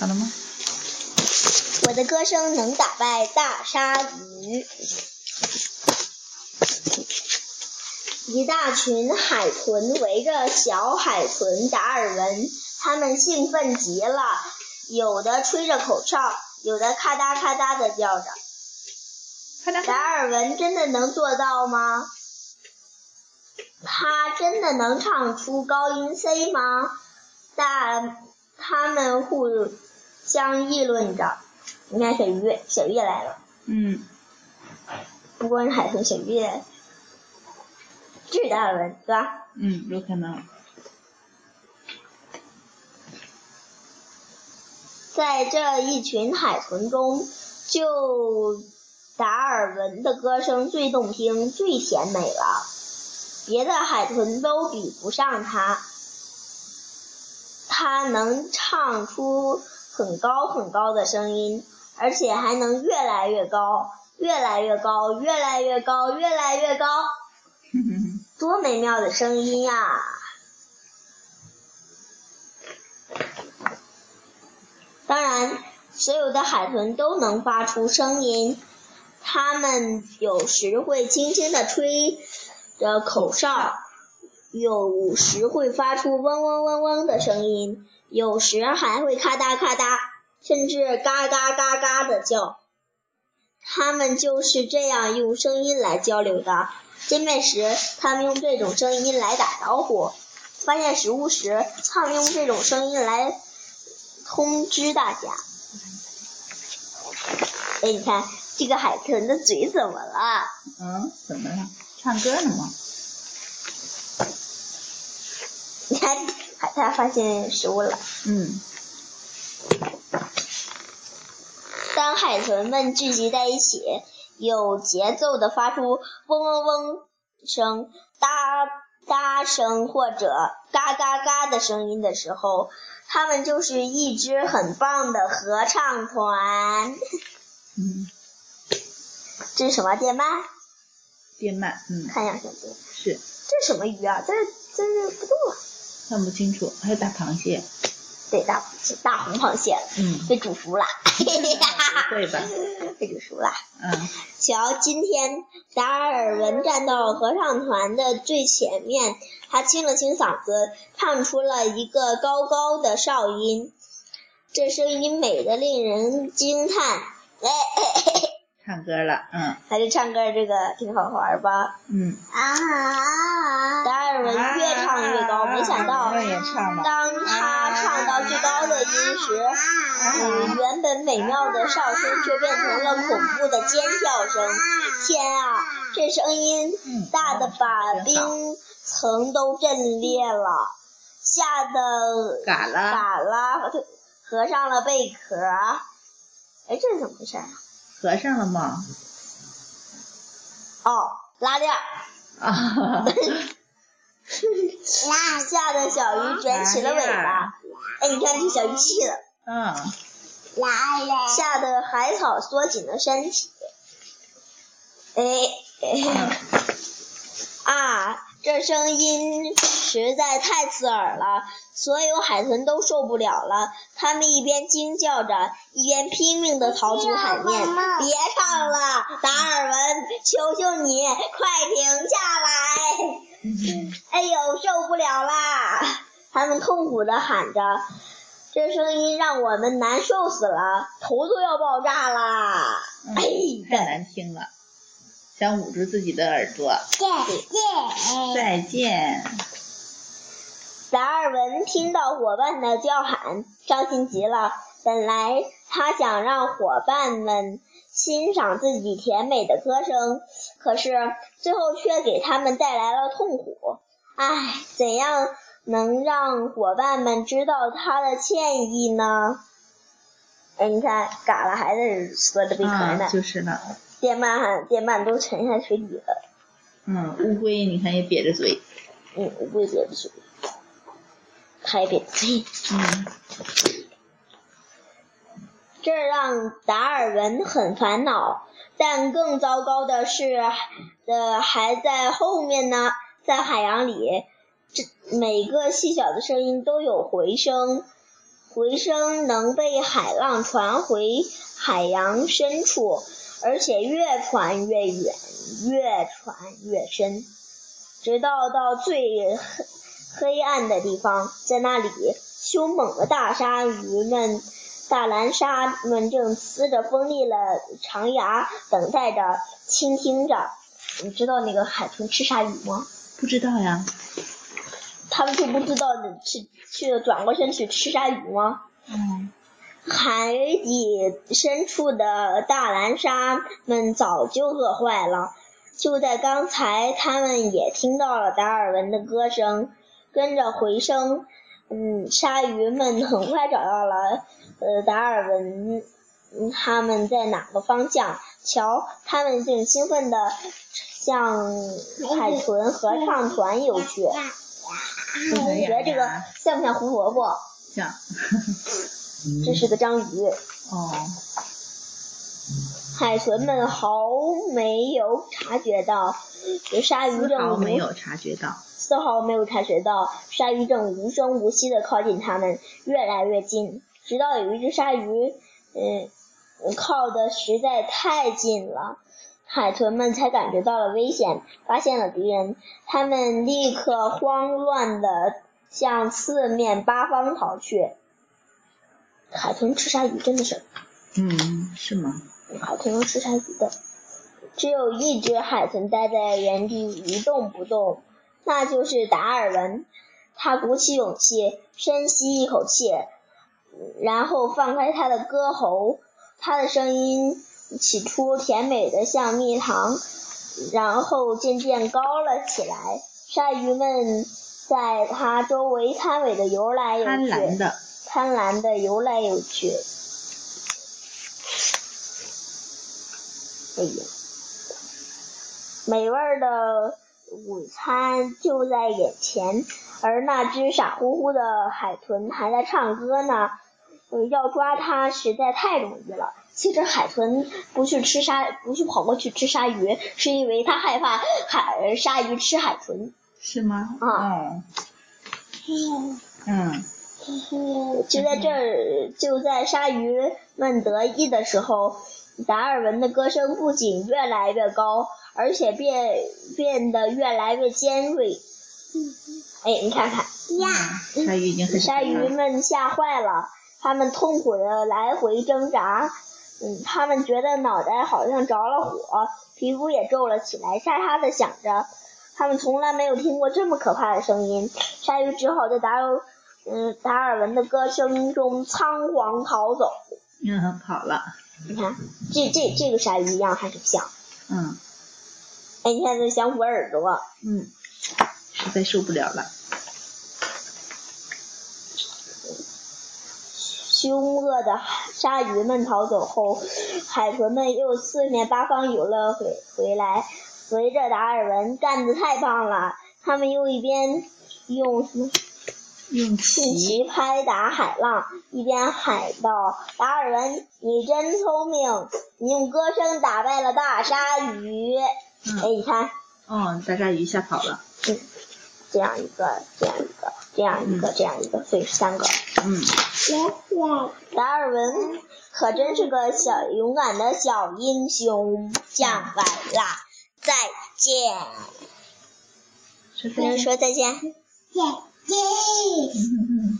好了吗？我的歌声能打败大鲨鱼。一大群海豚围着小海豚达尔文，他们兴奋极了，有的吹着口哨，有的咔嗒咔嗒的叫着。达尔文真的能做到吗？他真的能唱出高音 C 吗？但他们互相议论着。你看，小鱼，小鱼也来了。嗯。不光是海豚，小鱼也。这是达尔文，对吧？嗯，有可能。在这一群海豚中，就达尔文的歌声最动听、最甜美了，别的海豚都比不上它。它能唱出很高很高的声音，而且还能越来越高，越来越高，越来越高，越来越高。多美妙的声音呀！当然，所有的海豚都能发出声音。它们有时会轻轻地吹着口哨，有时会发出嗡嗡嗡嗡的声音，有时还会咔嗒咔嗒，甚至嘎嘎嘎嘎的叫。它们就是这样用声音来交流的。见面时，他们用这种声音来打招呼；发现食物时，他们用这种声音来通知大家。哎，你看这个海豚的嘴怎么了？嗯，怎么了？唱歌呢吗？你看，海豚发现食物了。嗯。当海豚们聚集在一起。有节奏的发出嗡嗡嗡声、哒哒声或者嘎嘎嘎的声音的时候，他们就是一支很棒的合唱团。嗯，这是什么电鳗？电鳗，嗯，看样像电。是。这是什么鱼啊？在在这不动了。看不清楚，还有大螃蟹。对，大大红螃蟹，嗯，被煮熟了。对吧？被煮熟了。嗯。瞧，今天达尔文站到合唱团的最前面，他清了清嗓子，唱出了一个高高的哨音，这声音美得令人惊叹。唱歌了，嗯。还是唱歌，这个挺好玩吧？嗯。啊！达尔文越唱越高，没想到，当他唱到最高的音时，嗯，原本美妙的哨声却变成了恐怖的尖叫声。天啊，这声音大的把冰层都震裂了，吓得嘎啦嘎啦合上了贝壳。哎，这是怎么回事啊？合上了吗？哦，拉链。啊！吓得小鱼卷起了尾巴。哎，你看这小鱼气的。嗯。吓得海草缩紧了身体。哎。啊！这声音实在太刺耳了，所有海豚都受不了了。他们一边惊叫着，一边拼命地逃出海面。别唱了，达尔文，求求你，快停下来！哎呦，受不了啦！他们痛苦地喊着，这声音让我们难受死了，头都要爆炸啦！哎，太难听了。想捂住自己的耳朵。再见。再见。达尔文听到伙伴的叫喊，伤心极了。本来他想让伙伴们欣赏自己甜美的歌声，可是最后却给他们带来了痛苦。唉，怎样能让伙伴们知道他的歉意呢？哎，你看，嘎了还在缩着贝壳呢。就是呢。电鳗，电鳗都沉下水底了。嗯，乌龟你看也瘪着嘴。嗯，乌龟瘪着嘴，它也瘪着嘴。嗯。这让达尔文很烦恼，但更糟糕的是，呃还在后面呢。在海洋里，这每个细小的声音都有回声。回声能被海浪传回海洋深处，而且越传越远，越传越深，直到到最黑黑暗的地方，在那里，凶猛的大鲨鱼们、大蓝鲨们正呲着锋利的长牙，等待着，倾听着。你知道那个海豚吃鲨鱼吗？不知道呀。他们就不知道去去转过身去吃鲨鱼吗？嗯。海底深处的大蓝鲨们早就饿坏了。就在刚才，他们也听到了达尔文的歌声，跟着回声，嗯，鲨鱼们很快找到了呃达尔文，他们在哪个方向？瞧，他们正兴奋地向海豚合唱团游去。你觉得这个像不像胡萝卜？像。这是个章鱼。哦。海豚们毫没有察觉到，鲨鱼正丝毫没有察觉到，丝毫没有察觉到，鲨鱼正无声无息的靠近它们，越来越近，直到有一只鲨鱼，嗯，靠的实在太近了，海豚们才感觉到了危险，发现了敌人，他们立刻慌乱的向四面八方逃去。海豚吃鲨鱼真的是？嗯，是吗？海豚是吃鲨鱼的，只有一只海豚待在原地一动不动，那就是达尔文。他鼓起勇气，深吸一口气，然后放开他的歌喉。他的声音起初甜美的像蜜糖，然后渐渐高了起来。鲨鱼们在他周围贪尾的游来游去，贪婪的，贪婪的游来游去。哎呀，美味的午餐就在眼前，而那只傻乎乎的海豚还在唱歌呢。要抓它实在太容易了。其实海豚不去吃鲨，不去跑过去吃鲨鱼，是因为它害怕海鲨鱼吃海豚。是吗？啊。嗯。嗯。就在这儿，就在鲨鱼们得意的时候。达尔文的歌声不仅越来越高，而且变变得越来越尖锐。哎，你看看，鲨鱼已经很鲨鱼们吓坏了，他们痛苦的来回挣扎。嗯，他们觉得脑袋好像着了火，皮肤也皱了起来，沙沙的响着。他们从来没有听过这么可怕的声音。鲨鱼只好在达尔嗯达尔文的歌声中仓皇逃走。嗯，跑了。你看，这这这个鲨鱼一样还是不像？嗯。哎，你看这想捂耳朵。嗯。实在受不了了。凶恶的鲨鱼们逃走后，海豚们又四面八方游了回回来，随着达尔文干的太棒了，他们又一边用什么？用旗拍打海浪，一边喊道：“达尔文，你真聪明！你用歌声打败了大鲨鱼。”哎，你看，哦，大鲨鱼吓跑了。嗯，这样一个，这样一个，这样一个，这样一个，所以是三个。嗯。达尔文可真是个小勇敢的小英雄。讲完啦，再见。说再见。说再见。嗯嗯